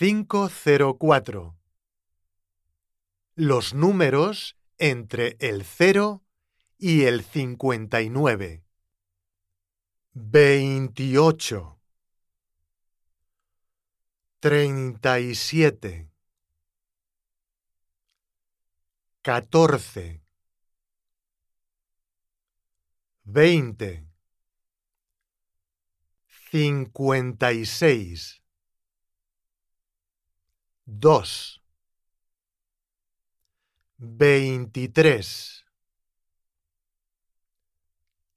504. Los números entre el 0 y el 59. 28. 37. 14. 20. 56 dos, veintitrés,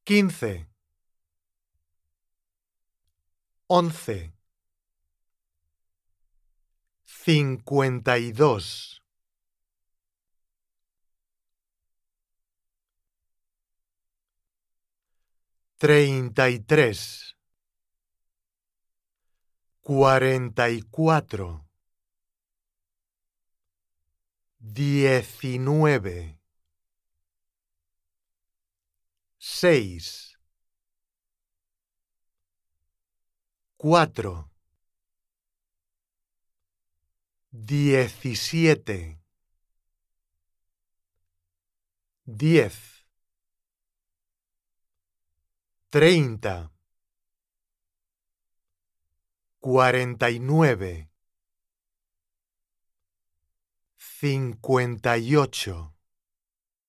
quince, once, cincuenta y dos, treinta y tres, cuarenta y cuatro, diecinueve, seis, cuatro, diecisiete, diez, treinta, cuarenta y nueve, cincuenta y ocho